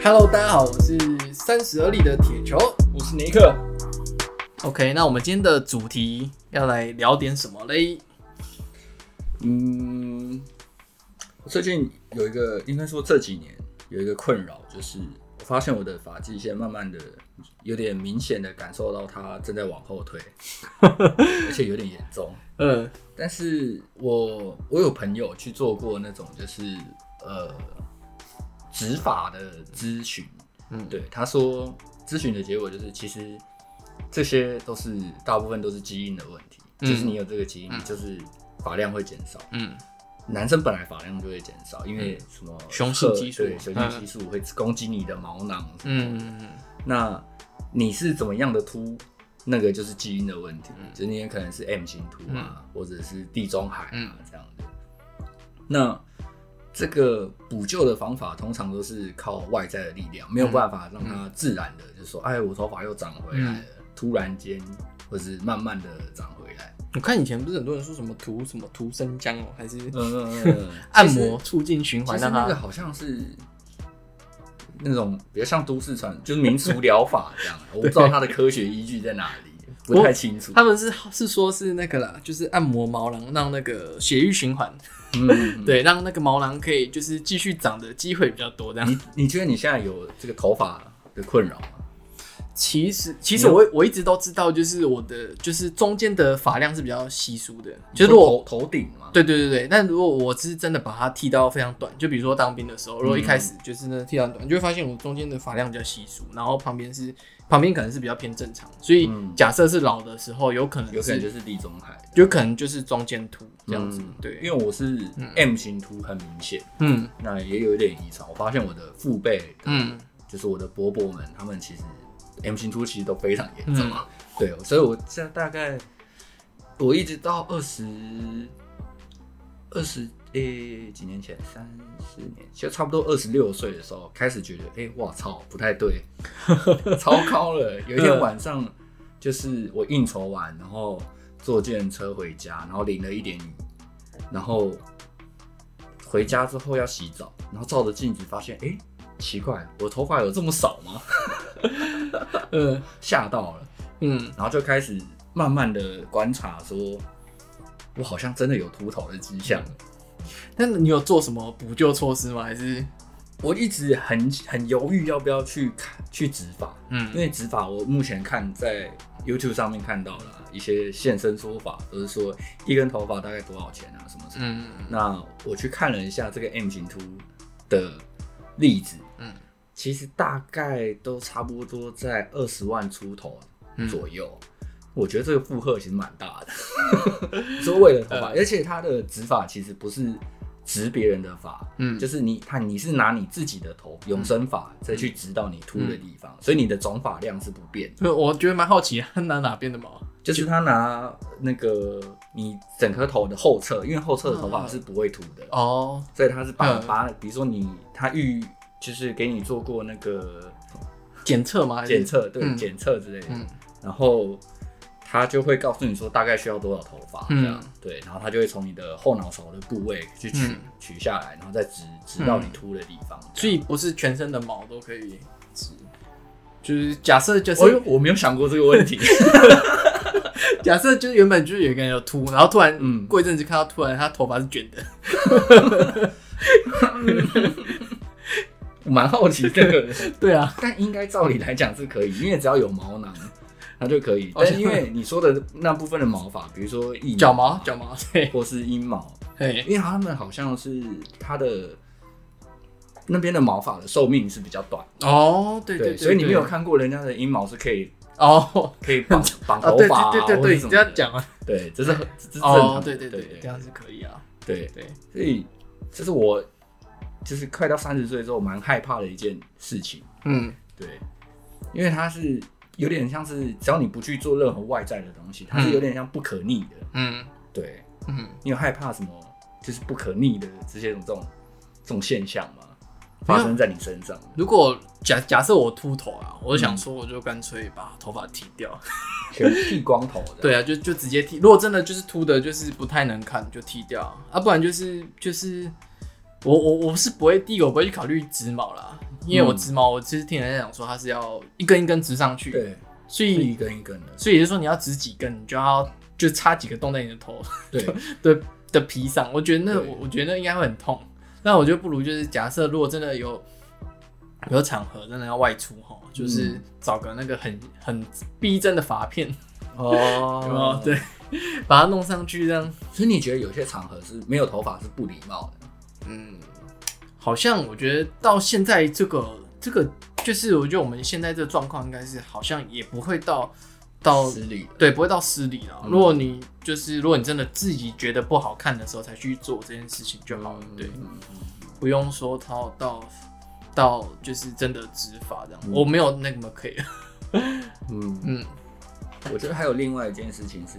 Hello，大家好，我是三十而立的铁球，我是尼克。OK，那我们今天的主题要来聊点什么嘞？嗯，我最近有一个，应该说这几年有一个困扰，就是我发现我的发际线慢慢的有点明显的感受到它正在往后退，而且有点严重。嗯，但是我我有朋友去做过那种就是呃植发的咨询，嗯，对，他说咨询的结果就是其实这些都是大部分都是基因的问题，嗯、就是你有这个基因，嗯、就是发量会减少。嗯，男生本来发量就会减少，因为什么雄性激素，对，雄性激素会攻击你的毛囊。嗯，那你是怎么样的秃？那个就是基因的问题，嗯、就是你也可能是 M 型秃啊，嗯、或者是地中海啊、嗯、这样的。那这个补救的方法通常都是靠外在的力量，没有办法让它自然的，就是说，哎，我头发又长回来了，嗯、突然间，或是慢慢的长回来。我看以前不是很多人说什么涂什么涂生姜哦，还是嗯嗯嗯 按摩促进循环，让它那个好像是。那种比较像都市传，就是民俗疗法这样，我不知道它的科学依据在哪里，不太清楚。他们是是说是那个啦，就是按摩毛囊，让那个血液循环，嗯，对，让那个毛囊可以就是继续长的机会比较多。这样，你你觉得你现在有这个头发的困扰吗？其实，其实我我一直都知道，就是我的就是中间的发量是比较稀疏的，就是我头头顶嘛。对对对对，但如果我是真的把它剃到非常短，就比如说当兵的时候，如果一开始就是呢剃到短，你就会发现我中间的发量比较稀疏，然后旁边是旁边可能是比较偏正常，所以假设是老的时候，有可能有可能就是地中海，有可能就是中间凸这样子。对，因为我是 M 型凸很明显，嗯，那也有一点遗传，我发现我的父辈，嗯，就是我的伯伯们，他们其实。M 型凸其实都非常严重，嗯、对，所以我现在大概我一直到二十二十诶几年前，三十年，就差不多二十六岁的时候，开始觉得，哎、欸，哇操，不太对，超高了。有一天晚上，就是我应酬完，然后坐计程车回家，然后淋了一点雨，然后回家之后要洗澡，然后照着镜子发现，哎、欸。奇怪，我头发有这么少吗？嗯，吓到了，嗯，然后就开始慢慢的观察，说，我好像真的有秃头的迹象。但你有做什么补救措施吗？还是我一直很很犹豫要不要去看去植发？嗯，因为植发我目前看在 YouTube 上面看到了一些现身说法，都是说一根头发大概多少钱啊，什么什么。嗯，那我去看了一下这个 M 型秃的例子。嗯，其实大概都差不多在二十万出头左右。嗯、我觉得这个负荷其实蛮大的，是为了头发，而且他的植发其实不是植别人的发，嗯，就是你看你是拿你自己的头永生发再去植到你秃的地方，嗯、所以你的总发量是不变的。我觉得蛮好奇，他拿哪边的毛？就是他拿那个你整颗头的后侧，因为后侧的头发是不会秃的哦，所以他是把把，比如说你他预。就是给你做过那个检测吗？检测对，检测、嗯、之类的，嗯、然后他就会告诉你说大概需要多少头发，这样、嗯、对，然后他就会从你的后脑勺的部位去取、嗯、取下来，然后再植植到你秃的地方。所以不是全身的毛都可以植，就是假设就是，哦、我没有想过这个问题。假设就是原本就是有一个人有秃，然后突然嗯。过一阵子看到突然他头发是卷的。蛮好奇这个，对啊，但应该照理来讲是可以，因为只要有毛囊，它就可以。但是因为你说的那部分的毛发，比如说脚毛、脚毛，对，或是阴毛，对，因为他们好像是它的那边的毛发的寿命是比较短哦，对对，所以你没有看过人家的阴毛是可以哦，可以绑 绑头发，对对对对，这样讲啊，对，这是这是正常，对对对，这样是可以啊，对对，所以这是我。就是快到三十岁之后，蛮害怕的一件事情。嗯，对，因为它是有点像是，只要你不去做任何外在的东西，它是有点像不可逆的。嗯，对，嗯，你有害怕什么？就是不可逆的这些种这种这种现象吗？发生在你身上？如果假假设我秃头啊，我就想说，我就干脆把头发剃掉，全剃光头的。对啊，就就直接剃。如果真的就是秃的，就是不太能看，就剃掉啊，不然就是就是。我我我是不会，第一个我不会去考虑植毛啦，因为我直毛，我其实听人家讲说它是要一根一根植上去，对，所以一根一根的，所以也就是说你要植几根，你就要就插几个洞在你的头，对的的皮上。我觉得那我我觉得那应该会很痛，那我觉得不如就是假设如果真的有有场合真的要外出哈，就是找个那个很很逼真的发片哦，对，把它弄上去这样。所以你觉得有些场合是没有头发是不礼貌的？嗯。好像我觉得到现在这个这个就是我觉得我们现在这个状况应该是好像也不会到到失礼，对，不会到失礼了。如果你就是如果你真的自己觉得不好看的时候才去做这件事情就好了，对，不用说到到到就是真的执法这样，我没有那么可以。嗯。嗯，我觉得还有另外一件事情是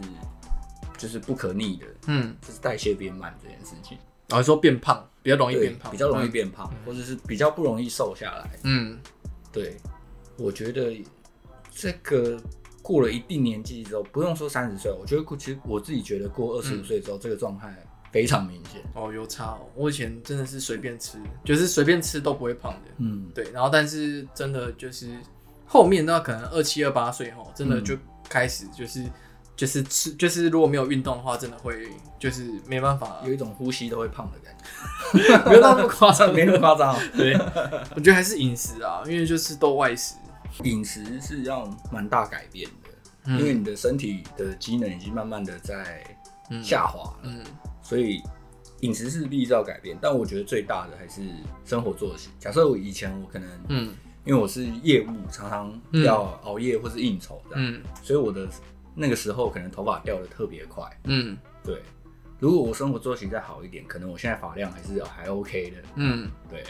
就是不可逆的，嗯，就是代谢变慢这件事情。然后说变胖比较容易变胖，比较容易变胖，或者是比较不容易瘦下来。嗯，对，我觉得这个过了一定年纪之后，不用说三十岁，我觉得其实我自己觉得过二十五岁之后，这个状态非常明显。哦，有差哦。我以前真的是随便吃，就是随便吃都不会胖的。嗯，对。然后但是真的就是后面那可能二七二八岁后，真的就开始就是。就是吃，就是如果没有运动的话，真的会就是没办法，有一种呼吸都会胖的感觉，没有那么夸张，没那么夸张。对，我觉得还是饮食啊，因为就是都外食，饮食是要蛮大改变的，嗯、因为你的身体的机能已经慢慢的在下滑了，嗯，嗯所以饮食是必须要改变。但我觉得最大的还是生活作息。假设我以前我可能，嗯，因为我是业务，常常要熬夜或是应酬这样，嗯，所以我的。那个时候可能头发掉的特别快，嗯，对。如果我生活作息再好一点，可能我现在发量还是还 OK 的，嗯，对。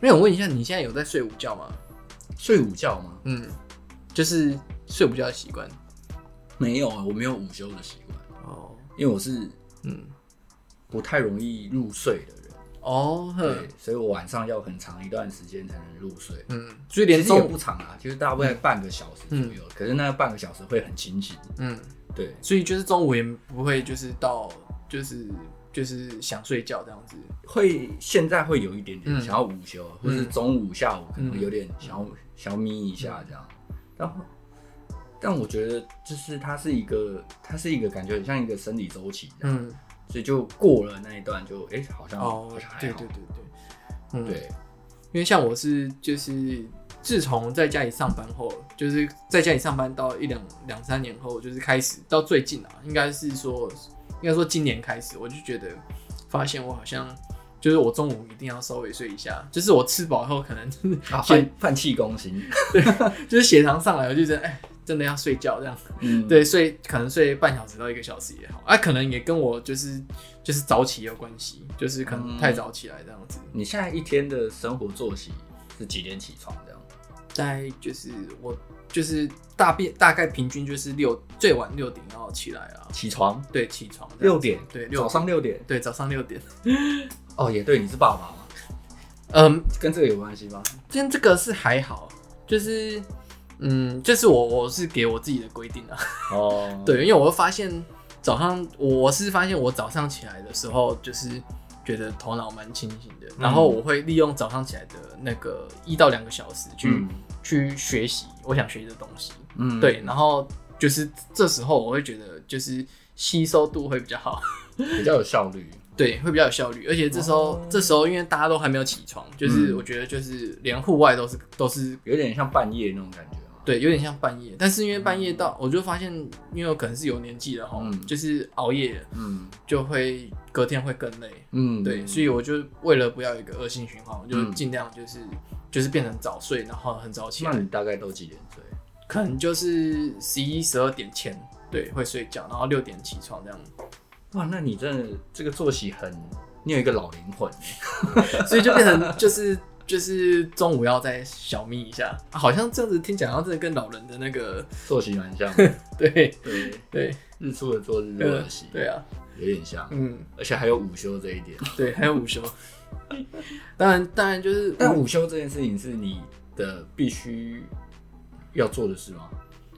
那我问一下，你现在有在睡午觉吗？睡午觉吗？嗯，就是睡午觉的习惯。没有啊，我没有午休的习惯哦，因为我是嗯不太容易入睡的。哦，对，所以我晚上要很长一段时间才能入睡。嗯，所以连中午不长啊，就是大概半个小时左右。可是那半个小时会很清醒。嗯，对，所以就是中午也不会就是到就是就是想睡觉这样子。会现在会有一点点想要午休，或是中午下午可能有点想要想要眯一下这样。然后，但我觉得就是它是一个它是一个感觉很像一个生理周期。嗯。所以就过了那一段就，哎，好像哦，好像还好。对对对对，嗯，对，因为像我是就是自从在家里上班后，就是在家里上班到一两两三年后，就是开始到最近啊，应该是说应该说今年开始，我就觉得发现我好像就是我中午一定要稍微睡一下，就是我吃饱后可能 饭饭气攻心，对，就是血糖上来，我就觉得哎。真的要睡觉这样，嗯，对，睡可能睡半小时到一个小时也好，啊，可能也跟我就是就是早起有关系，就是可能太早起来这样子。你现在一天的生活作息是几点起床这样？在就是我就是大便大概平均就是六最晚六点要起来啊。起床？对，起床六点，对，早上六点，对，早上六点。哦，也对，你是爸爸吗？嗯，跟这个有关系吗？跟这个是还好，就是。嗯，这是我我是给我自己的规定啊。哦，对，因为我会发现早上我是发现我早上起来的时候，就是觉得头脑蛮清醒的，然后我会利用早上起来的那个一到两个小时去、嗯、去学习我想学习的东西。嗯，对，然后就是这时候我会觉得就是吸收度会比较好，比较有效率。对，会比较有效率，而且这时候、哦、这时候因为大家都还没有起床，就是我觉得就是连户外都是都是有点像半夜那种感觉。对，有点像半夜，但是因为半夜到，我就发现，因为我可能是有年纪了哈，嗯、就是熬夜，嗯，就会隔天会更累，嗯，对，所以我就为了不要有一个恶性循环，我就尽量就是、嗯、就是变成早睡，然后很早起来。那你大概都几点睡？可能就是十一、十二点前，对，会睡觉，然后六点起床这样。哇，那你真的这个作息很，你有一个老灵魂，所以就变成就是。就是中午要再小眯一下，好像这样子听起来，好像真的跟老人的那个作息蛮像。对 对对，对日出的作日落的息，对啊，有点像。嗯，而且还有午休这一点。对，还有午休。当然，当然就是，但午休这件事情是你的必须要做的事吗？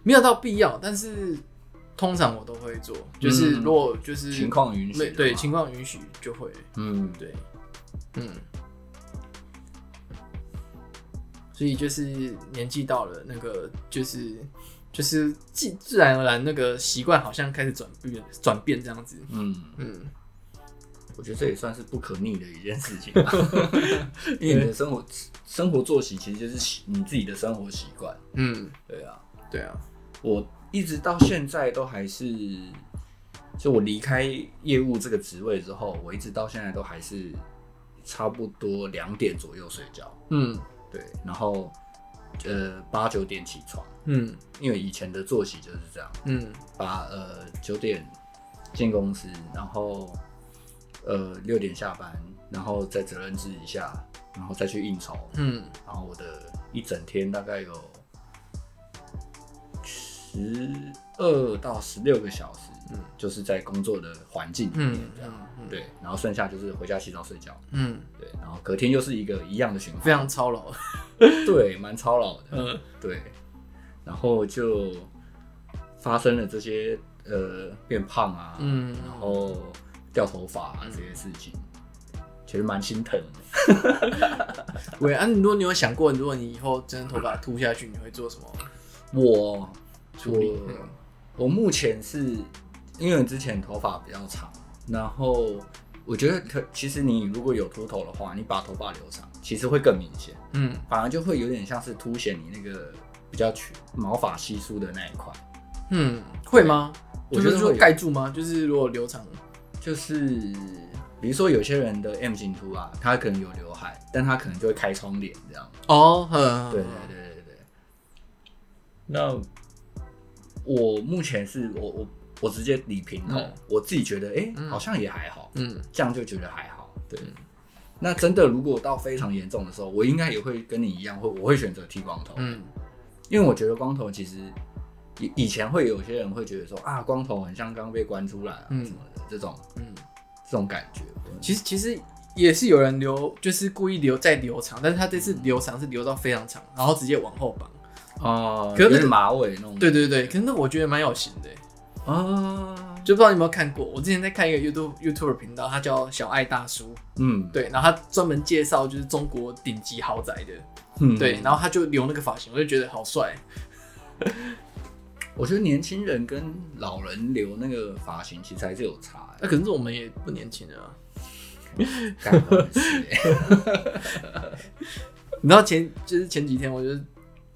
没有到必要，但是通常我都会做。就是如果就是情况允许，对，情况允许就会。嗯，对，嗯。所以就是年纪到了，那个就是就是自自然而然那个习惯好像开始转变转变这样子。嗯嗯，我觉得这也算是不可逆的一件事情吧，因为你的生活生活作息其实就是你自己的生活习惯。嗯，对啊，对啊，我一直到现在都还是，就我离开业务这个职位之后，我一直到现在都还是差不多两点左右睡觉。嗯。对，然后，呃，八九点起床，嗯，因为以前的作息就是这样，嗯，把呃九点进公司，然后呃六点下班，然后再责任制一下，然后再去应酬，嗯，然后我的一整天大概有十二到十六个小时。嗯，就是在工作的环境里面这样，嗯，对，然后剩下就是回家洗澡睡觉，嗯，对，然后隔天又是一个一样的循环，非常操劳，对，蛮操劳的，嗯，对，然后就发生了这些呃变胖啊，嗯，然后掉头发啊这些事情，其实蛮心疼的。喂，啊，如果你有想过，如果你以后真的头发秃下去，你会做什么？我处理，我目前是。因为之前头发比较长，然后我觉得可其实你如果有秃头的话，你把头发留长，其实会更明显。嗯，反而就会有点像是凸显你那个比较全毛发稀疏的那一块。嗯，会吗？我觉得会盖住吗？就是如果留长，就是比如说有些人的 M 型秃啊，他可能有刘海，但他可能就会开窗帘这样。哦，呵对对对对对。那我目前是我我。我直接理平头，嗯、我自己觉得，哎、欸，嗯、好像也还好，嗯，这样就觉得还好。对，嗯、那真的如果到非常严重的时候，我应该也会跟你一样，会我会选择剃光头，嗯，因为我觉得光头其实以以前会有些人会觉得说啊，光头很像刚被关出来啊什么的、嗯、这种，嗯，这种感觉。其实其实也是有人留，就是故意留再留长，但是他这次留长是留到非常长，然后直接往后绑，哦、呃，可是马尾那种，对对对，可是那我觉得蛮有型的。啊，就不知道你有没有看过？我之前在看一个 YouTube YouTube 频道，他叫小爱大叔。嗯，对，然后他专门介绍就是中国顶级豪宅的。嗯，对，然后他就留那个发型，我就觉得好帅。我觉得年轻人跟老人留那个发型其实还是有差。那可能是我们也不年轻了啊。你知道前就是前几天，我就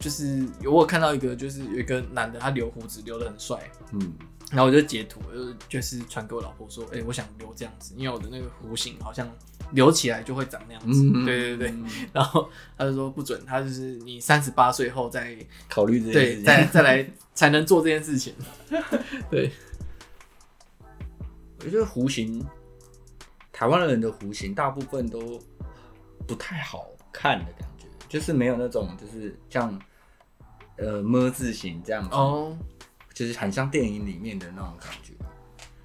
就是有我看到一个，就是有一个男的，他留胡子留的很帅。嗯。然后我就截图，就就是传给我老婆说，哎、欸，我想留这样子，因为我的那个弧形好像留起来就会长那样子。嗯、对对对，然后他就说不准，他就是你三十八岁后再考虑这件事情，对，再再来才能做这件事情。对，我觉得弧形，台湾人的弧形大部分都不太好看的感觉，就是没有那种就是像呃么字形这样子。哦。就是很像电影里面的那种感觉，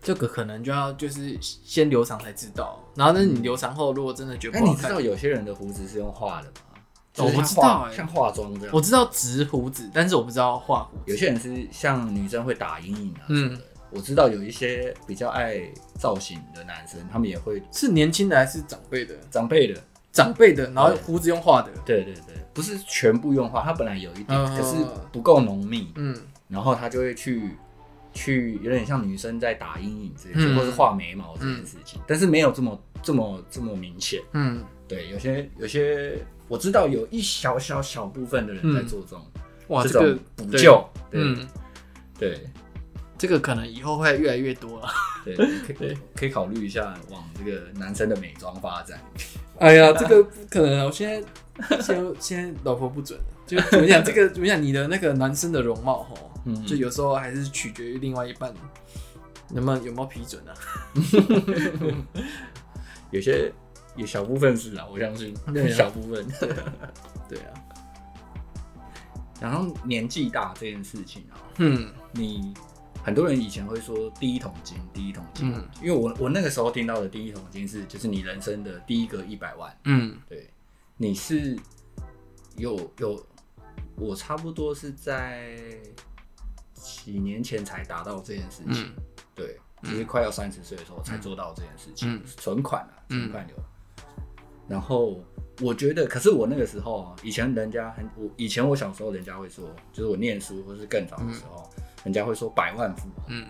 这个可能就要就是先留长才知道。然后呢，你留长后如果真的觉得不好看，你知道有些人的胡子是用画的吗？我不知道，像化妆这样。我知道植胡子，但是我不知道画胡子。有些人是像女生会打阴影啊。嗯，我知道有一些比较爱造型的男生，他们也会。是年轻的还是长辈的？长辈的，长辈的，然后胡子用画的。对对对，不是全部用画，他本来有一点，可是不够浓密。嗯。然后他就会去去有点像女生在打阴影这件事，嗯、或是画眉毛这件事情，嗯、但是没有这么这么这么明显。嗯，对，有些有些我知道有一小小小部分的人在做这种、这种补救。对，嗯，对，这个可能以后会越来越多了。对，可以可以考虑一下往这个男生的美妆发展。哎呀，这个不可能啊，我现在现在现在老婆不准，就怎么讲这个怎么讲你的那个男生的容貌哈。嗯，就有时候还是取决于另外一半能不能有没有批准啊。有些有小部分是啊，我相信，对小部分。对啊。然后年纪大这件事情啊，嗯，你很多人以前会说第一桶金，第一桶金，嗯，因为我我那个时候听到的第一桶金是就是你人生的第一个一百万，嗯，对，你是有有，我差不多是在。几年前才达到这件事情，嗯、对，其实快要三十岁的时候才做到这件事情，存、嗯、款啊，存款有。嗯、然后我觉得，可是我那个时候啊，以前人家很，我以前我小时候，人家会说，就是我念书或是更早的时候，嗯、人家会说百万富翁，嗯，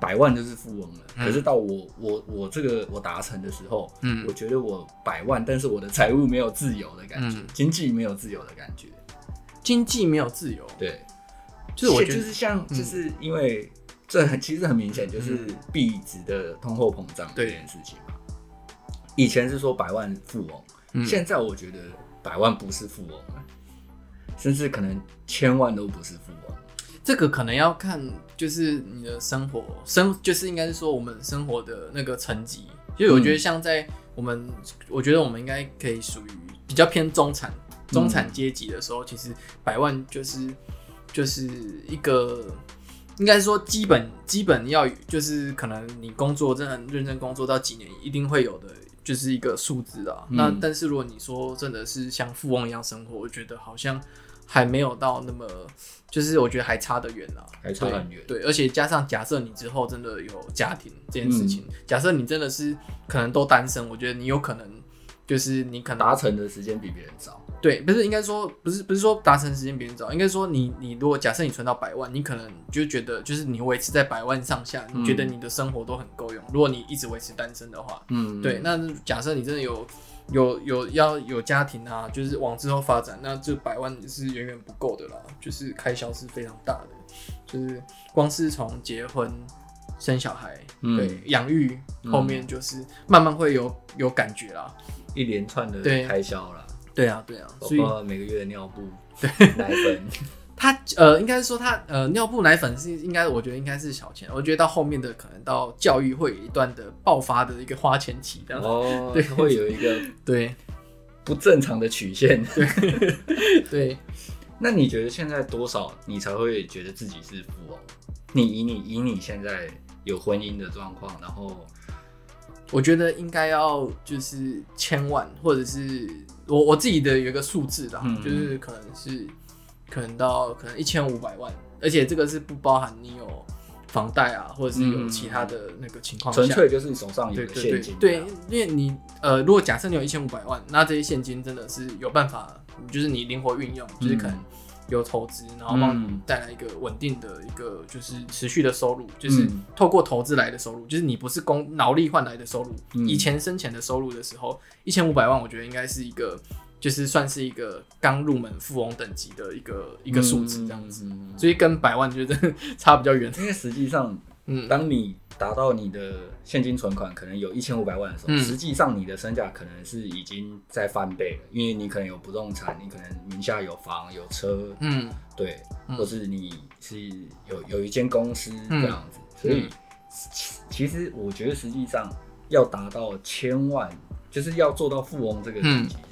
百万就是富翁了。嗯、可是到我我我这个我达成的时候，嗯，我觉得我百万，但是我的财务没有自由的感觉，嗯、经济没有自由的感觉，经济没有自由，对，就是我觉得就是像，就是因为这很其实很明显，就是币值的通货膨胀这件事情嘛。以前是说百万富翁。现在我觉得百万不是富翁了，甚至可能千万都不是富翁。这个可能要看，就是你的生活生，就是应该是说我们生活的那个层级。就我觉得像在我们，我觉得我们应该可以属于比较偏中产、中产阶级的时候，其实百万就是就是一个，应该是说基本基本要就是可能你工作真的很认真工作到几年，一定会有的。就是一个数字啊，嗯、那但是如果你说真的是像富翁一样生活，我觉得好像还没有到那么，就是我觉得还差得远啊，还差很远。对，而且加上假设你之后真的有家庭这件事情，嗯、假设你真的是可能都单身，我觉得你有可能。就是你可能达成的时间比别人早，对，不是应该说不是不是说达成时间比别人早，应该说你你如果假设你存到百万，你可能就觉得就是你维持在百万上下，你觉得你的生活都很够用。如果你一直维持单身的话，嗯，对，那假设你真的有有有要有家庭啊，就是往之后发展，那这百万是远远不够的啦，就是开销是非常大的，就是光是从结婚、生小孩，对，养育后面就是慢慢会有有感觉啦。一连串的开销啦，对啊，对啊，包括每个月的尿布、对奶粉，他呃，应该是说他呃，尿布奶粉是应该，我觉得应该是小钱。我觉得到后面的可能到教育会有一段的爆发的一个花钱期，这样哦，对，会有一个 对不正常的曲线，对 对。那你觉得现在多少你才会觉得自己是富翁？你以你以你现在有婚姻的状况，然后。我觉得应该要就是千万，或者是我我自己的有一个数字啦，嗯、就是可能是可能到可能一千五百万，而且这个是不包含你有房贷啊，或者是有其他的那个情况下，纯粹就是你手上有现金。对，因为你呃，如果假设你有一千五百万，那这些现金真的是有办法，就是你灵活运用，就是可能。有投资，然后帮你带来一个稳定的一个就是持续的收入，嗯、就是透过投资来的收入，就是你不是工劳力换来的收入，嗯、以前生钱的收入的时候，一千五百万，我觉得应该是一个，就是算是一个刚入门富翁等级的一个一个数字这样子，嗯、所以跟百万就真的差比较远，因为实际上，嗯，当你。达到你的现金存款可能有一千五百万的时候，实际上你的身价可能是已经在翻倍了，因为你可能有不动产，你可能名下有房有车，嗯，对，或是你是有有一间公司这样子，所以其实我觉得实际上要达到千万，就是要做到富翁这个等级，就是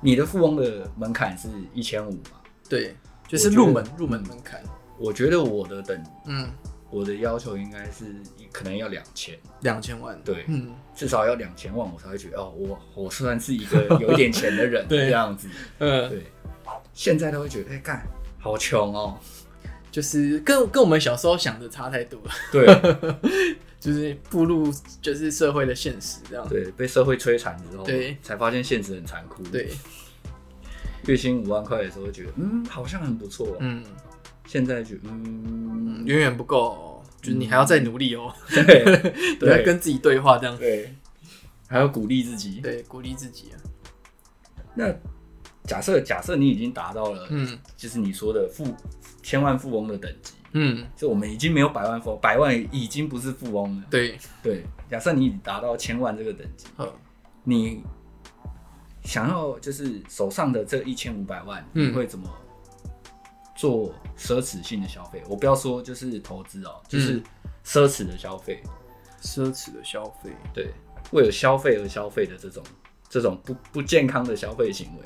你的富翁的门槛是一千五嘛，对，就是入门入门门槛。我觉得我的等，嗯。我的要求应该是可能要两千，两千万，对，嗯，至少要两千万，我才会觉得哦，我我算是一个有一点钱的人，这样子，嗯，对。现在都会觉得，哎，干，好穷哦，就是跟跟我们小时候想的差太多了，对，就是步入就是社会的现实这样，对，被社会摧残之后，对，才发现现实很残酷，对。月薪五万块的时候，觉得嗯，好像很不错，嗯。现在就嗯，远远不够，就是你还要再努力哦。对，对，要跟自己对话这样。对，还要鼓励自己。对，鼓励自己啊。那假设假设你已经达到了，嗯，就是你说的富千万富翁的等级，嗯，就我们已经没有百万富翁，百万已经不是富翁了。对。对，假设你已经达到千万这个等级，你想要就是手上的这一千五百万，你会怎么？做奢侈性的消费，我不要说就是投资哦，就是奢侈的消费，奢侈的消费，对，为了消费而消费的这种这种不不健康的消费行为，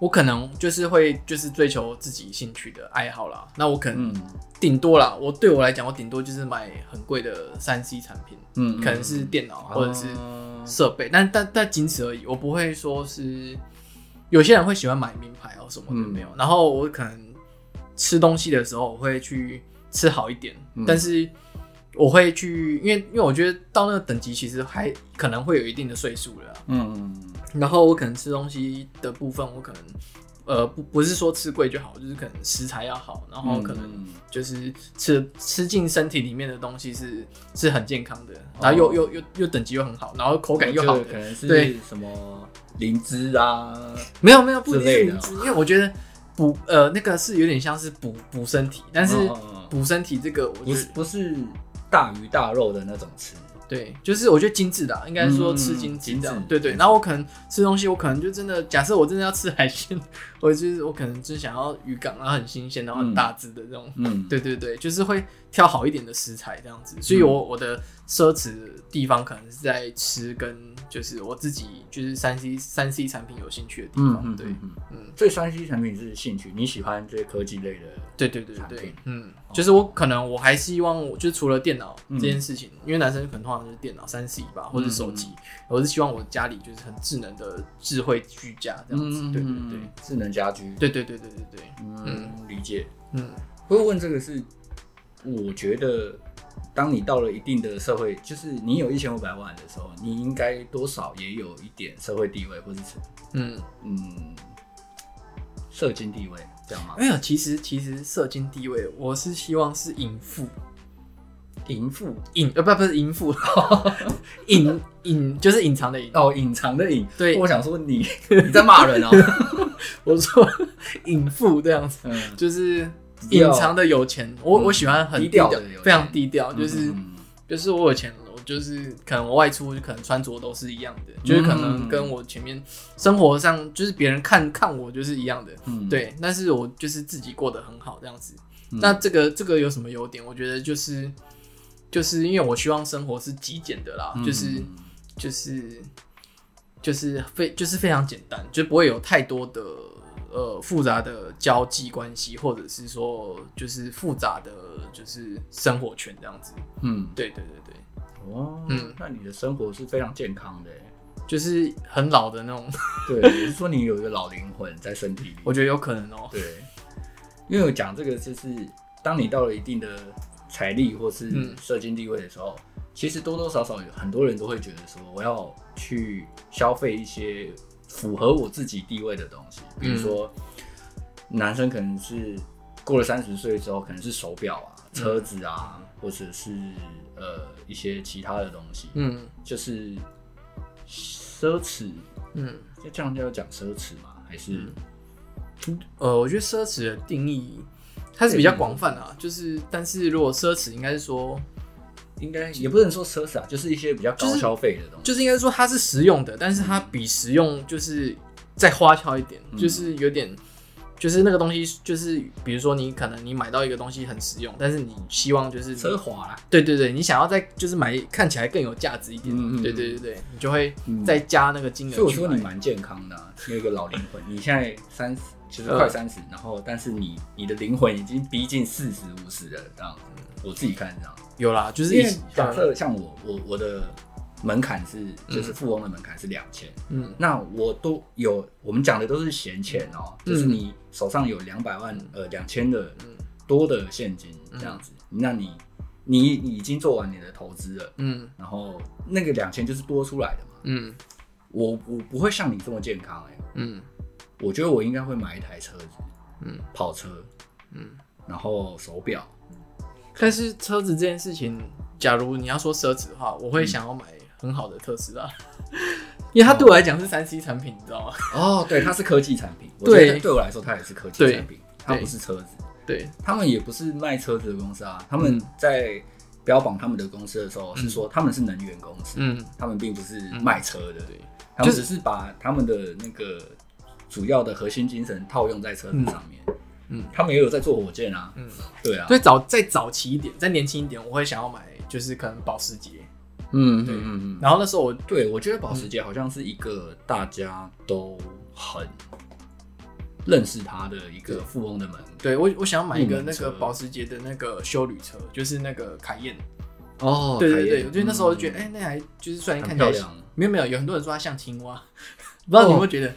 我可能就是会就是追求自己兴趣的爱好啦。那我可能顶多啦，我对我来讲，我顶多就是买很贵的三 C 产品，嗯，可能是电脑或者是设备，但但但仅此而已，我不会说是。有些人会喜欢买名牌哦，什么都没有。嗯、然后我可能吃东西的时候，我会去吃好一点。嗯、但是我会去，因为因为我觉得到那个等级其实还可能会有一定的岁数了，嗯嗯，然后我可能吃东西的部分，我可能。呃，不不是说吃贵就好，就是可能食材要好，然后可能就是吃、嗯、吃进身体里面的东西是是很健康的，然后又、哦、又又又等级又很好，然后口感又好，可能是对。什么灵芝啊，没有没有不一定是灵芝，因为我觉得补呃那个是有点像是补补身体，但是补身体这个我觉得不是大鱼大肉的那种吃。对，就是我觉得精致的、啊，应该说吃精致这样。嗯、对，对对，然后我可能吃东西，我可能就真的，假设我真的要吃海鲜，我就是我可能就想要鱼港，然后很新鲜，然后很大只的这种。嗯，对对对，就是会挑好一点的食材这样子。所以我我的奢侈地方可能是在吃跟。就是我自己就是三 C 三 C 产品有兴趣的地方，对，嗯，所以三 C 产品是兴趣，你喜欢这些科技类的，对对对对，嗯，就是我可能我还希望，我就除了电脑这件事情，因为男生可能通常就是电脑三 C 吧，或者手机，我是希望我家里就是很智能的智慧居家这样子，对对对，智能家居，对对对对对对，嗯，理解，嗯，会问这个是，我觉得。当你到了一定的社会，就是你有一千五百万的时候，你应该多少也有一点社会地位，或者是嗯嗯，社经地位这样吗？没有，其实其实社经地位，我是希望是隐富，淫妇隐呃不不是淫妇，隐隐就是隐藏的隐哦，隐藏的隐。对，我想说你 你在骂人哦，我说隐妇这样子，嗯，就是。隐藏的有钱，我我喜欢很低调，非常低调，就是就是我有钱，我就是可能我外出就可能穿着都是一样的，就是可能跟我前面生活上就是别人看看我就是一样的，对，但是我就是自己过得很好这样子。那这个这个有什么优点？我觉得就是就是因为我希望生活是极简的啦，就是就是就是非就是非常简单，就不会有太多的。呃，复杂的交际关系，或者是说，就是复杂的，就是生活圈这样子。嗯，对对对对。哦，嗯，那你的生活是非常健康的，就是很老的那种。对，也是说你有一个老灵魂在身体里。我觉得有可能哦。对，因为我讲这个，就是当你到了一定的财力或是社经地位的时候，嗯、其实多多少少有很多人都会觉得说，我要去消费一些。符合我自己地位的东西，比如说，男生可能是过了三十岁之后，可能是手表啊、车子啊，或者是呃一些其他的东西，嗯，就是奢侈，嗯，这样就要讲奢侈吗？还是，呃，我觉得奢侈的定义它是比较广泛啊，就是，但是如果奢侈，应该是说。应该也不能说奢侈啊，就是一些比较高消费的东西。就是应该说它是实用的，但是它比实用就是再花俏一点，就是有点，就是那个东西就是，比如说你可能你买到一个东西很实用，但是你希望就是奢华啦。对对对，你想要再就是买看起来更有价值一点。嗯嗯。对对对对，你就会再加那个金额。所以我说你蛮健康的，那个老灵魂。你现在三十，其实快三十，然后但是你你的灵魂已经逼近四十五十了，这样子。我自己看这样。有啦，就是因为假设像我，我我的门槛是，就是富翁的门槛是两千，嗯，那我都有，我们讲的都是闲钱哦，就是你手上有两百万，呃，两千的多的现金这样子，那你你已经做完你的投资了，嗯，然后那个两千就是多出来的嘛，嗯，我我不会像你这么健康哎，嗯，我觉得我应该会买一台车子，嗯，跑车，嗯，然后手表。但是车子这件事情，假如你要说奢侈的话，我会想要买很好的特斯拉，因为它对我来讲是三 C 产品，你知道吗？哦，对，它是科技产品。对，对我来说，它也是科技产品，它不是车子。对，他们也不是卖车子的公司啊。他们在标榜他们的公司的时候，是说他们是能源公司。嗯，他们并不是卖车的。对，他们只是把他们的那个主要的核心精神套用在车子上面。嗯，他们也有在做火箭啊。嗯，对啊。所以早再早期一点，再年轻一点，我会想要买，就是可能保时捷。嗯，对，嗯嗯。然后那时候我对我觉得保时捷好像是一个大家都很认识他的一个富翁的门。对我，我想要买一个那个保时捷的那个修旅车，就是那个凯宴。哦，对对对，我觉得那时候就觉得，哎，那台就是虽然看起来没有没有，有很多人说它像青蛙，不知道你会觉得，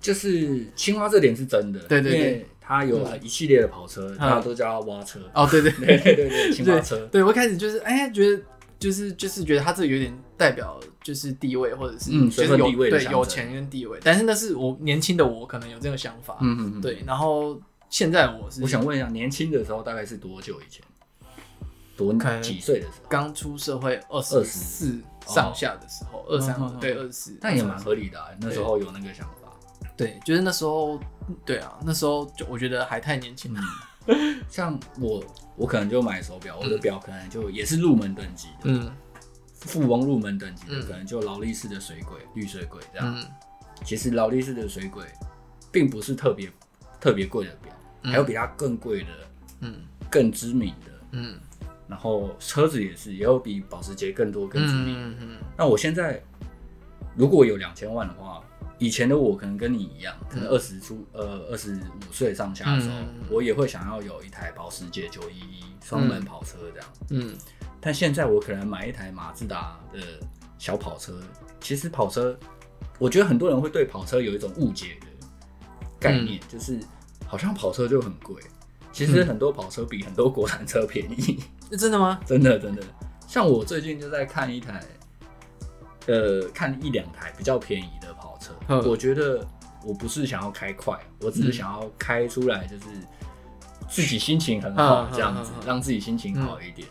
就是青蛙这点是真的，对对对。它有一系列的跑车，大家都叫它挖车。哦，对对对对对对，青蛙车。对，我一开始就是哎，觉得就是就是觉得它这有点代表就是地位或者是就是有对有钱跟地位，但是那是我年轻的我可能有这个想法。嗯嗯嗯。对，然后现在我是我想问一下，年轻的时候大概是多久以前？多几岁的时候？刚出社会二十四上下的时候，二三对二十四，但也蛮合理的。那时候有那个想法。对，就是那时候，对啊，那时候就我觉得还太年轻了。像我，我可能就买手表，我的表可能就也是入门等级的，嗯，富翁入门等级的，可能就劳力士的水鬼、绿水鬼这样。其实劳力士的水鬼并不是特别特别贵的表，还有比它更贵的，嗯，更知名的，嗯，然后车子也是，也有比保时捷更多更知名的。嗯，那我现在如果有两千万的话。以前的我可能跟你一样，可能二十出呃二十五岁上下的时候，嗯、我也会想要有一台保时捷九一一双门跑车这样。嗯，但现在我可能买一台马自达的小跑车。其实跑车，我觉得很多人会对跑车有一种误解的概念，嗯、就是好像跑车就很贵。其实很多跑车比很多国产车便宜。是 真的吗？真的真的。像我最近就在看一台，呃，看一两台比较便宜的跑车。我觉得我不是想要开快，我只是想要开出来，就是自己心情很好这样子，让自己心情好一点。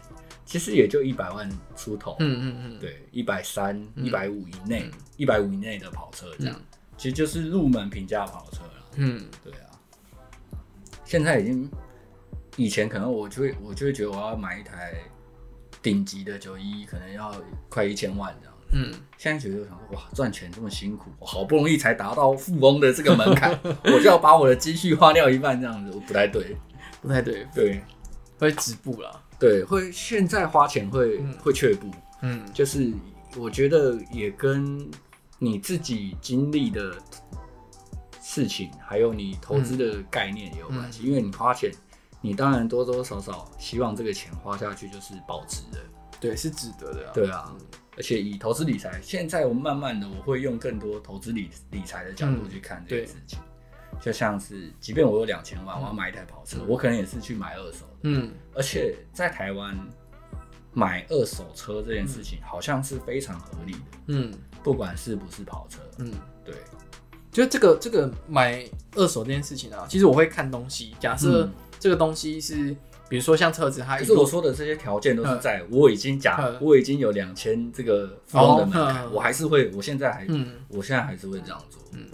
其实也就一百万出头，嗯嗯嗯，对，一百三、一百五以内，一百五以内的跑车这样，其实就是入门平价跑车了。嗯，对啊。现在已经，以前可能我就会我就会觉得我要买一台顶级的九一，可能要快一千万这样。嗯，现在觉得想说哇，赚钱这么辛苦，我好不容易才达到富翁的这个门槛，我就要把我的积蓄花掉一半，这样子不太对，不太对，对，会止步了，对，会现在花钱会、嗯、会却步，嗯，就是我觉得也跟你自己经历的事情，还有你投资的概念也有关系，嗯、因为你花钱，你当然多多少少希望这个钱花下去就是保值的，对，是值得的、啊，对啊。而且以投资理财，现在我慢慢的我会用更多投资理理财的角度去看这件事情，嗯、就像是，即便我有两千万，我要买一台跑车，嗯、我可能也是去买二手的。嗯，而且在台湾买二手车这件事情好像是非常合理的。嗯，不管是不是跑车。嗯，对，就这个这个买二手这件事情啊，其实我会看东西，假设这个东西是。比如说像车子，它就是我说的这些条件都是在我已经假我已经有两千这个富翁的门槛，我还是会，我现在还，我现在还是会这样做。嗯，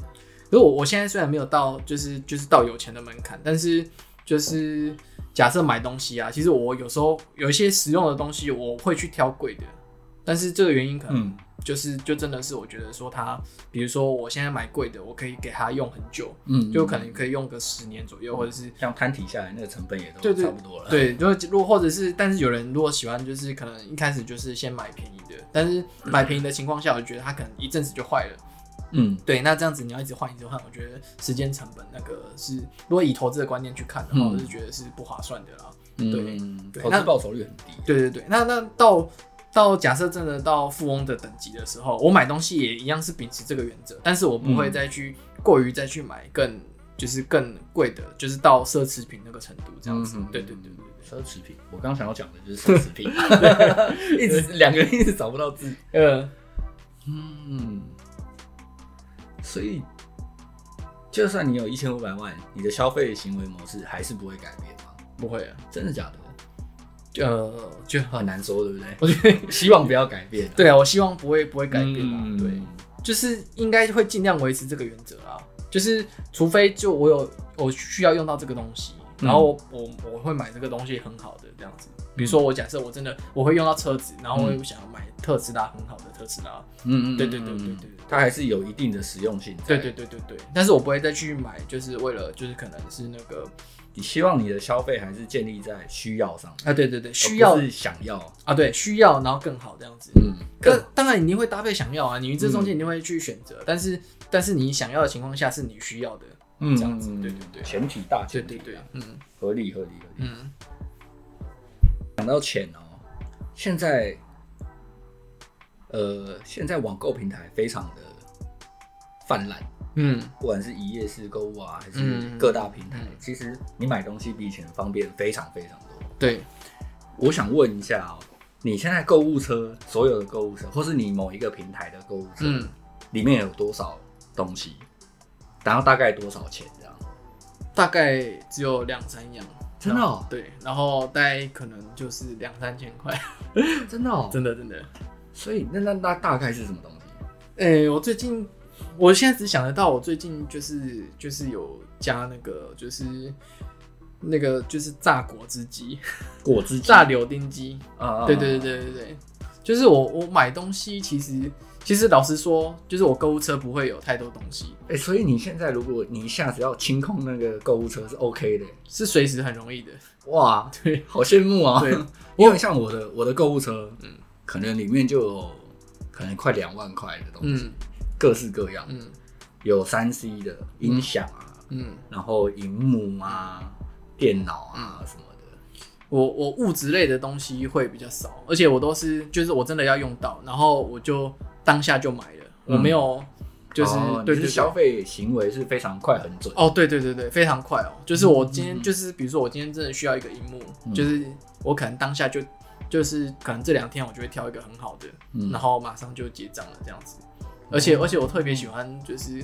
如果我现在虽然没有到，就是就是到有钱的门槛，但是就是假设买东西啊，其实我有时候有一些实用的东西，我会去挑贵的，但是这个原因可能。就是就真的是我觉得说它，比如说我现在买贵的，我可以给它用很久，嗯，就可能可以用个十年左右，或者是像摊体下来那个成本也都差不多了。对，就如果或者是，但是有人如果喜欢，就是可能一开始就是先买便宜的，但是买便宜的情况下，我觉得它可能一阵子就坏了。嗯，对，那这样子你要一直换一直换，我觉得时间成本那个是，如果以投资的观念去看的话，我是觉得是不划算的啦。嗯对，投资报酬率很低。对对对，那那到。到假设真的到富翁的等级的时候，我买东西也一样是秉持这个原则，但是我不会再去过于再去买更就是更贵的，就是到奢侈品那个程度这样子。对对对对奢侈品。我刚想要讲的就是奢侈品，一直两个人一直找不到字。嗯嗯，所以就算你有一千五百万，你的消费行为模式还是不会改变吗？不会啊，真的假的？呃，就很难说，对不对？我觉得希望不要改变。对啊，我希望不会不会改变啊。嗯、对，就是应该会尽量维持这个原则啊。就是除非就我有我需要用到这个东西，然后我、嗯、我，我会买这个东西很好的这样子。比如说我假设我真的我会用到车子，然后我又想要买特斯拉很好的特斯拉。嗯嗯，对对对对对，对，它还是有一定的实用性。对对对对对，但是我不会再去买，就是为了就是可能是那个。你希望你的消费还是建立在需要上啊？对对对，需要。是想要。啊，对，需要然后更好这样子。嗯，那当然你会搭配想要啊，你这中间你会去选择，但是但是你想要的情况下是你需要的，嗯，这样子，对对对，前提大前提，对对，嗯，合理合理合理。嗯，讲到钱哦，现在呃，现在网购平台非常的泛滥，嗯，不管是一夜式购物啊，还是各大平台，嗯、其实你买东西比以前方便非常非常多。对，我想问一下哦、喔，你现在购物车所有的购物车，或是你某一个平台的购物车，嗯、里面有多少东西？然后大概多少钱？这样？大概只有两三样。真的、喔？对，然后大概可能就是两三千块。真的、喔？真的真的。所以那那那大概是什么东西？哎、欸，我最近，我现在只想得到，我最近就是就是有加那个，就是那个就是榨果汁机，果汁榨柳丁机啊，对对对对对对，就是我我买东西其实其实老实说，就是我购物车不会有太多东西。哎、欸，所以你现在如果你一下子要清空那个购物车是 OK 的，是随时很容易的。哇，对，好羡慕啊！对，因为像我的我的购物车，嗯。可能里面就有可能快两万块的东西，嗯、各式各样，嗯、有三 C 的音响啊，嗯，然后荧幕啊、电脑啊什么的。我我物质类的东西会比较少，而且我都是就是我真的要用到，然后我就当下就买了，嗯、我没有就是、哦、对，就是消费行为是非常快很准。哦，对对对对，非常快哦，就是我今天就是比如说我今天真的需要一个荧幕，嗯、就是我可能当下就。就是可能这两天我就会挑一个很好的，嗯、然后马上就结账了这样子，而且、嗯、而且我特别喜欢就是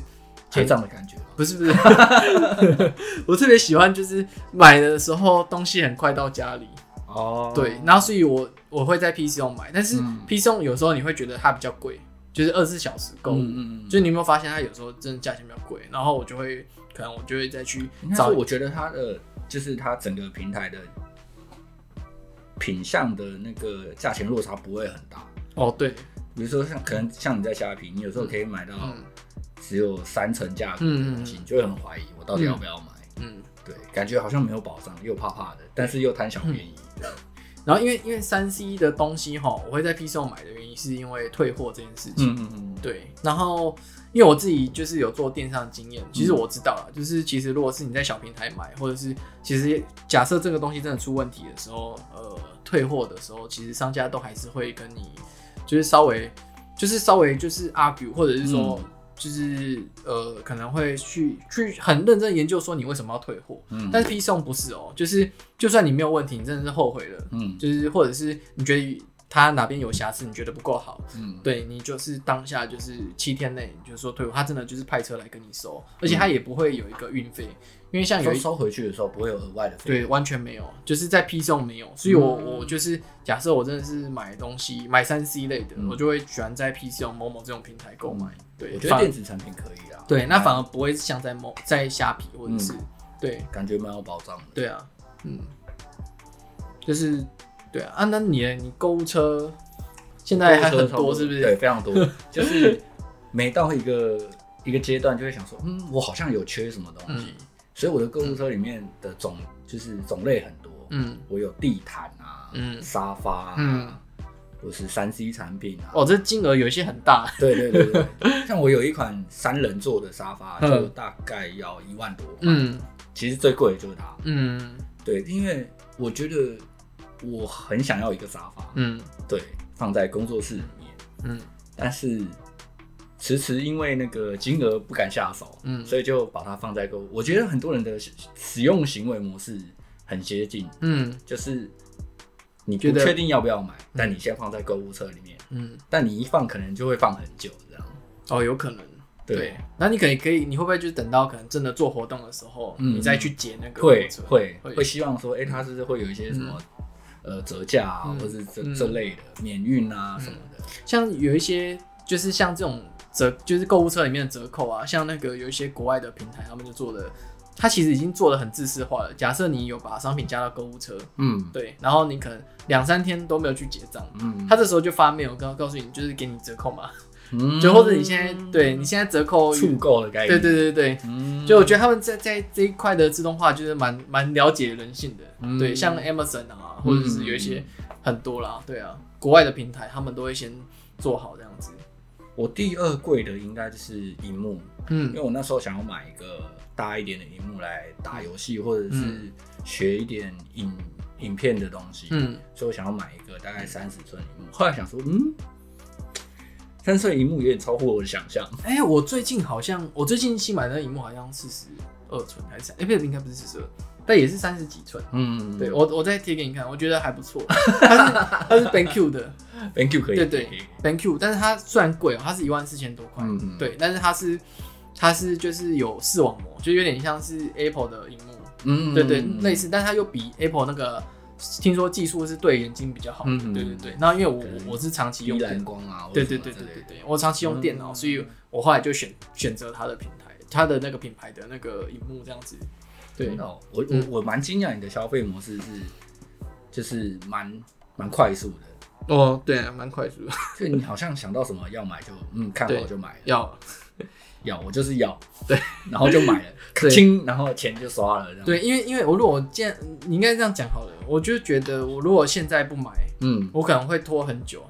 结账的感觉，不是不是，我特别喜欢就是买的时候东西很快到家里。哦，对，然后所以我我会在 PChome 买，但是 PChome 有时候你会觉得它比较贵，就是二十四小时购物，嗯嗯嗯，就是你有没有发现它有时候真的价钱比较贵，然后我就会可能我就会再去找，我觉得它的就是它整个平台的。品相的那个价钱落差不会很大。哦，对，比如说像可能像你在虾皮，你有时候可以买到只有三成价格的东西，你就会很怀疑我到底要不要买，嗯，对，感觉好像没有保障，又怕怕的，但是又贪小便宜，对。然后因为因为三 C 的东西哈，我会在 PChome 买的原因是因为退货这件事情，嗯嗯嗯，对，然后。因为我自己就是有做电商经验，其实我知道了，嗯、就是其实如果是你在小平台买，或者是其实假设这个东西真的出问题的时候，呃，退货的时候，其实商家都还是会跟你，就是稍微，就是稍微就是 argue，或者是说，就是、嗯、呃，可能会去去很认真研究说你为什么要退货。嗯。但是 PChome 不是哦、喔，就是就算你没有问题，你真的是后悔了，嗯，就是或者是你觉得。他哪边有瑕疵，你觉得不够好，嗯，对你就是当下就是七天内，就是说退货，他真的就是派车来跟你收，而且他也不会有一个运费，因为像有收回去的时候不会有额外的费，对，完全没有，就是在 PChome 没有，所以我我就是假设我真的是买东西买三 C 类的，我就会喜欢在 PChome 某某这种平台购买，对，我觉得电子产品可以啊，对，那反而不会像在某在虾皮或者是对，感觉蛮有保障的，对啊，嗯，就是。对啊，啊，那你你购物车现在还很多是不是？对，非常多。就是每到一个一个阶段，就会想说，嗯，我好像有缺什么东西，嗯、所以我的购物车里面的种、嗯、就是种类很多。嗯，我有地毯啊，嗯，沙发啊，嗯，或是三 C 产品啊。哦，这金额有一些很大。对对对对，像我有一款三人座的沙发，就大概要一万多块。嗯，其实最贵的就是它。嗯，对，因为我觉得。我很想要一个沙发，嗯，对，放在工作室里面，嗯，但是迟迟因为那个金额不敢下手，嗯，所以就把它放在购物。我觉得很多人的使用行为模式很接近，嗯，就是你不确定要不要买，但你先放在购物车里面，嗯，但你一放可能就会放很久，这样，哦，有可能，对，那你可以可以，你会不会就是等到可能真的做活动的时候，你再去解那个？会会会。希望说，哎，它是不是会有一些什么？呃，折价啊，嗯、或是这、嗯、这类的免运啊什么的，像有一些就是像这种折，就是购物车里面的折扣啊，像那个有一些国外的平台，他们就做的，它其实已经做的很自私化了。假设你有把商品加到购物车，嗯，对，然后你可能两三天都没有去结账，嗯，他这时候就发 mail 告告诉你，就是给你折扣嘛。就或者你现在对你现在折扣促购的概念，对对对对，嗯，就我觉得他们在在这一块的自动化就是蛮蛮了解人性的，嗯、对，像 Amazon 啊，或者是有一些很多啦，对啊，国外的平台他们都会先做好这样子。我第二贵的应该就是荧幕，嗯，因为我那时候想要买一个大一点的荧幕来打游戏，或者是学一点影影片的东西，嗯，所以我想要买一个大概三十寸荧幕，后来想说，嗯。三寸荧幕有点超乎我的想象。哎、欸，我最近好像，我最近新买的荧幕好像四十二寸还是三？哎、欸，不是，应该不是四十二，但也是三十几寸。嗯，对我，我再贴给你看，我觉得还不错。它是 它是 BenQ 的，BenQ 可以，对对，对，BenQ，但是它虽然贵哦、喔，它是一万四千多块，嗯嗯对，但是它是它是就是有视网膜，就有点像是 Apple 的荧幕，嗯，对，对对，类似，但它又比 Apple 那个。听说技术是对眼睛比较好的，嗯、对对对。那因为我我是长期用蓝光啊，对对对对对对，我长期用电脑，嗯、所以我后来就选选择它的平台，它的那个品牌的那个荧幕这样子。对，嗯、我我我蛮惊讶你的消费模式是，就是蛮蛮快速的。哦，对啊，蛮快速的。就你好像想到什么要买就嗯看好就买，要。要我就是要，对，然后就买了，亲，然后钱就刷了，对，因为因为我如果我现你应该这样讲好了，我就觉得我如果现在不买，嗯，我可能会拖很久，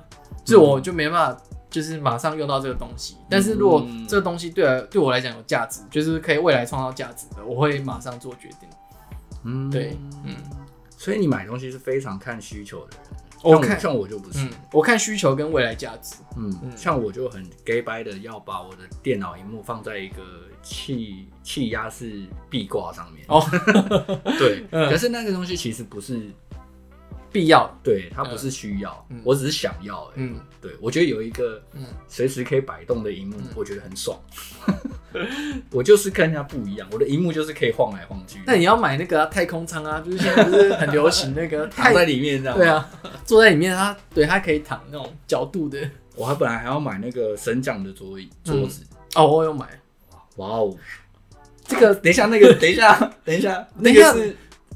就我就没办法，就是马上用到这个东西。但是如果这个东西对对我来讲有价值，就是可以未来创造价值的，我会马上做决定。嗯，对，嗯，所以你买东西是非常看需求的。我看像我就不是，嗯，我看需求跟未来价值。嗯，像我就很 gay by 的要把我的电脑荧幕放在一个气气压式壁挂上面。哦，对，可是那个东西其实不是必要，对，它不是需要，我只是想要。嗯，对，我觉得有一个随时可以摆动的荧幕，我觉得很爽。我就是跟人家不一样，我的荧幕就是可以晃来晃去。那你要买那个太空舱啊，就是现在不是很流行那个 躺在里面这样。对啊，坐在里面，它对它可以躺那种角度的。我还本来还要买那个升降的桌椅桌子哦，我有买。哇哦，这个 等一下，那个等一下，等一下，那个是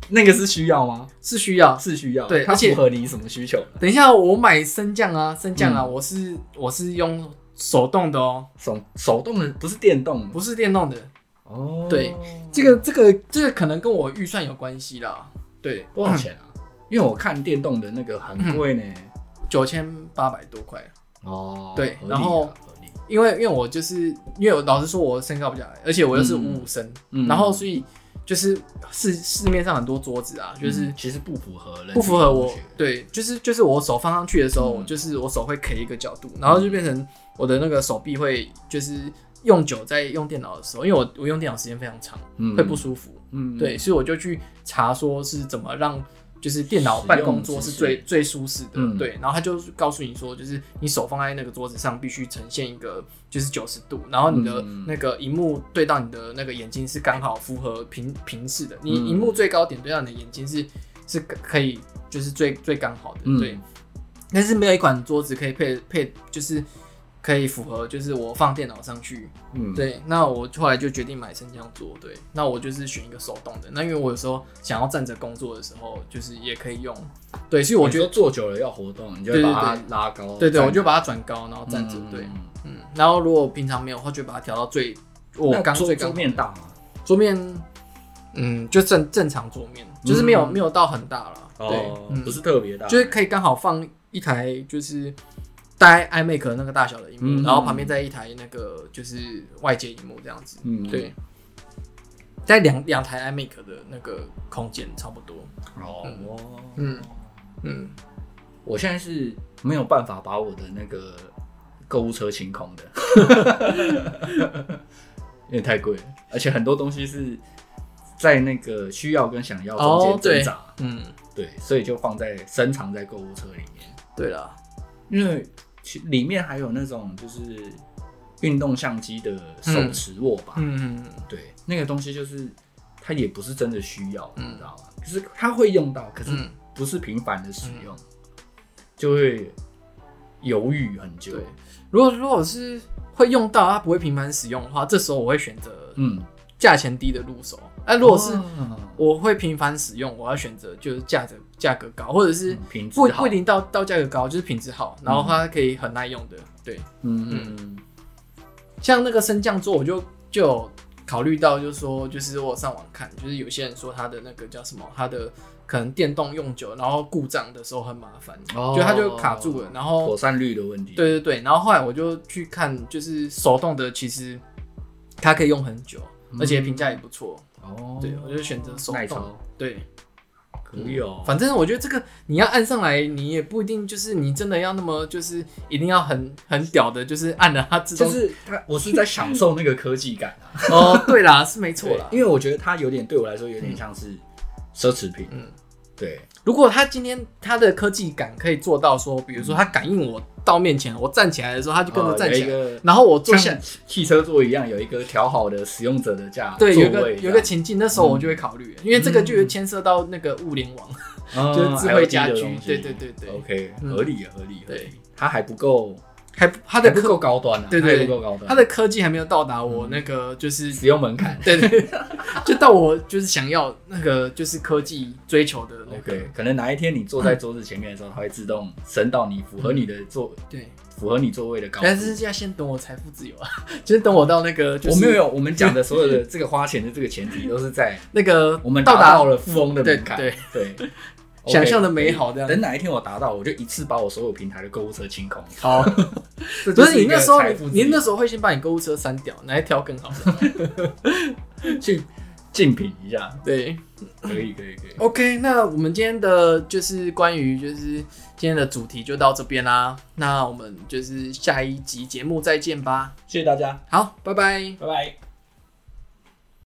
那个是需要吗？是需要，是需要。对，它符合你什么需求？等一下，我买升降啊，升降啊，我是我是用。手动的哦，手手动的不是电动，不是电动的哦。对，这个这个这个可能跟我预算有关系啦。对，多少钱啊？因为我看电动的那个很贵呢，九千八百多块哦。对，然后因为因为我就是因为我老实说，我身高比较矮，而且我又是五五身，然后所以就是市市面上很多桌子啊，就是其实不符合，不符合我。对，就是就是我手放上去的时候，就是我手会 K 一个角度，然后就变成。我的那个手臂会就是用久，在用电脑的时候，因为我我用电脑时间非常长，嗯，会不舒服，嗯，对，所以我就去查说是怎么让就是电脑办公桌是最最舒适的，嗯，对，然后他就告诉你说，就是你手放在那个桌子上必须呈现一个就是九十度，然后你的那个荧幕对到你的那个眼睛是刚好符合平平视的，你荧幕最高点对到你的眼睛是是可以就是最最刚好的，对，嗯，但是没有一款桌子可以配配就是。可以符合，就是我放电脑上去，嗯，对，那我后来就决定买升降桌，对，那我就是选一个手动的，那因为我有时候想要站着工作的时候，就是也可以用，对，所以我觉得坐久了要活动，你就把它拉高，对对，我就把它转高，然后站着，对，嗯，然后如果平常没有的话，就把它调到最，我刚最刚桌面大吗？桌面，嗯，就正正常桌面，就是没有没有到很大了，对，不是特别大，就是可以刚好放一台就是。带 iMac 那个大小的荧幕，然后旁边再一台那个就是外接荧幕这样子，嗯，对，在两两台 iMac 的那个空间差不多。哦，嗯。嗯，我现在是没有办法把我的那个购物车清空的，因为太贵。了，而且很多东西是在那个需要跟想要中间挣扎，嗯，对，所以就放在深藏在购物车里面。对了，因为。里面还有那种就是运动相机的手持握把，嗯嗯，对，那个东西就是它也不是真的需要，你知道吗？就是它会用到，可是不是频繁的使用，就会犹豫很久。如果如果是会用到，它不会频繁使用的话，这时候我会选择嗯价钱低的入手。那，如果是我会频繁使用，我要选择就是价格价格高，或者是不不一定到到价格高，就是品质好，然后它可以很耐用的。对，嗯嗯。像那个升降桌，我就就有考虑到，就是说，就是我上网看，就是有些人说它的那个叫什么，它的可能电动用久，然后故障的时候很麻烦，就它就卡住了，然后妥善率的问题。对对对，然后后来我就去看，就是手动的，其实它可以用很久，而且评价也不错。哦，对，我就选择手动。对，可以哦。反正我觉得这个你要按上来，你也不一定就是你真的要那么就是一定要很很屌的，就是按了它自动。就是它，我是在享受那个科技感啊。哦，对啦，是没错啦。因为我觉得它有点对我来说有点像是奢侈品。嗯，对。如果他今天他的科技感可以做到说，比如说他感应我到面前，我站起来的时候，他就跟着站起来，然后我坐下汽车座一样有一个调好的使用者的驾对，有个有个情境，那时候我就会考虑，因为这个就会牵涉到那个物联网，就是智慧家居，对对对对，OK，合理合理，对，它还不够。还它的不够高端啊，对对，不够高端。它的科技还没有到达我那个就是使用门槛，对对，就到我就是想要那个就是科技追求的那个。可能哪一天你坐在桌子前面的时候，它会自动升到你符合你的座，对，符合你座位的高度。但是现在先等我财富自由啊，就是等我到那个，我没有，我们讲的所有的这个花钱的这个前提都是在那个我们到达了富翁的门槛，对对。想象的美好，这样。等哪一天我达到，我就一次把我所有平台的购物车清空。好，不是你那时候，你那时候会先把你购物车删掉，哪一条更好？去竞品一下。对，可以，可以，可以。OK，那我们今天的就是关于就是今天的主题就到这边啦。那我们就是下一集节目再见吧。谢谢大家。好，拜拜，拜拜。